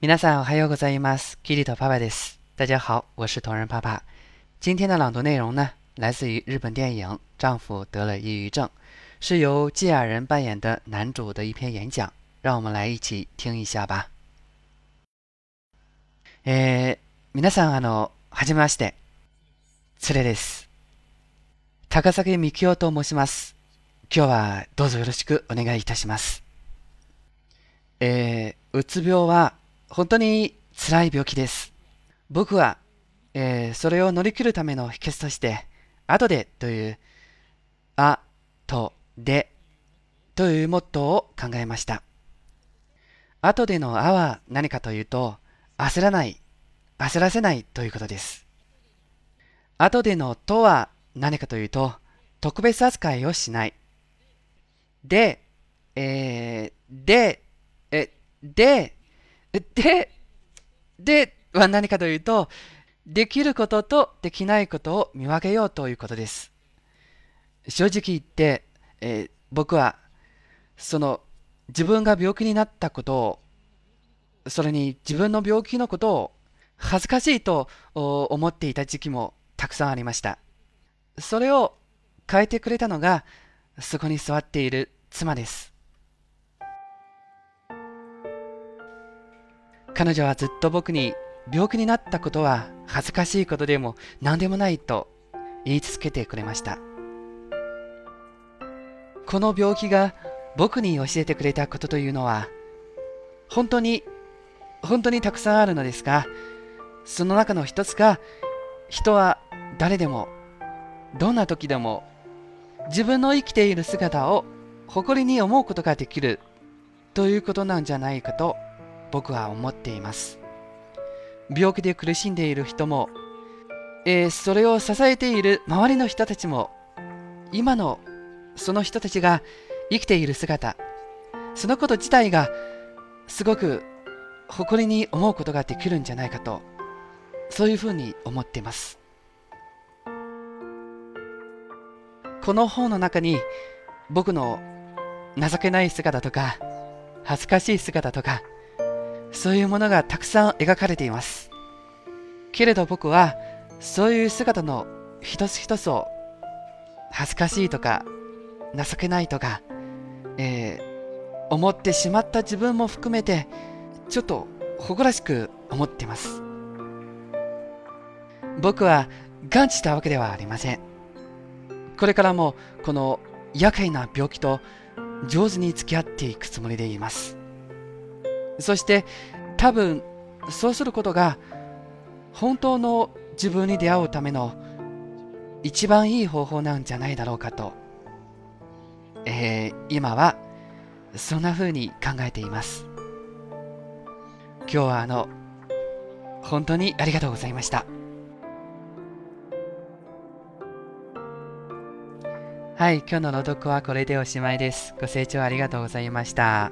皆さんおはようございます。キリトパパです。大家好，我是同人爸爸。今天的朗读内容呢，来自于日本电影《丈夫得了抑郁症》，是由季亚人扮演的男主的一篇演讲。让我们来一起听一下吧。えー、皆さんあの、はじめまして。つれです。高崎幹夫と申します。今日はどうぞよろしくお願いいたします。えー、うつ病は 本当に辛い病気です。僕は、えー、それを乗り切るための秘訣として、後でという、あとでというモットーを考えました。後でのあは何かというと、焦らない、焦らせないということです。後でのとは何かというと、特別扱いをしない。で、えー、で、え、で、で、では何かというと、できることとできないことを見分けようということです。正直言って、えー僕は、その、自分が病気になったことを、それに自分の病気のことを恥ずかしいと思っていた時期もたくさんありました。それを変えてくれたのが、そこに座っている妻です。彼女はずっと僕に病気になったことは恥ずかしいことでも何でもないと言い続けてくれました。この病気が僕に教えてくれたことというのは本当に本当にたくさんあるのですがその中の一つが人は誰でもどんな時でも自分の生きている姿を誇りに思うことができるということなんじゃないかと僕は思っています。病気で苦しんでいる人も、えーそれを支えている周りの人たちも今のその人たちが生きている姿そのこと自体がすごく誇りに思うことができるんじゃないかとそういうふうに思っています。この本の中に僕の情けない姿とか恥ずかしい姿とかそういうものがたくさん描かれています。けれど僕はそういう姿の一つ一つを恥ずかしいとか情けないとか、えー思ってしまった自分も含めてちょっと誇らしく思っています。僕は完治したわけではありません。これからもこの厄介な病気と上手に付き合っていくつもりでいます。そして多分そうすることが本当の自分に出会うための一番いい方法なんじゃないだろうかと。えー今はそんな風に考えています。今日はあの本当にありがとうございました。はい今日の朗読はこれでおしまいです。ご清聴ありがとうございました。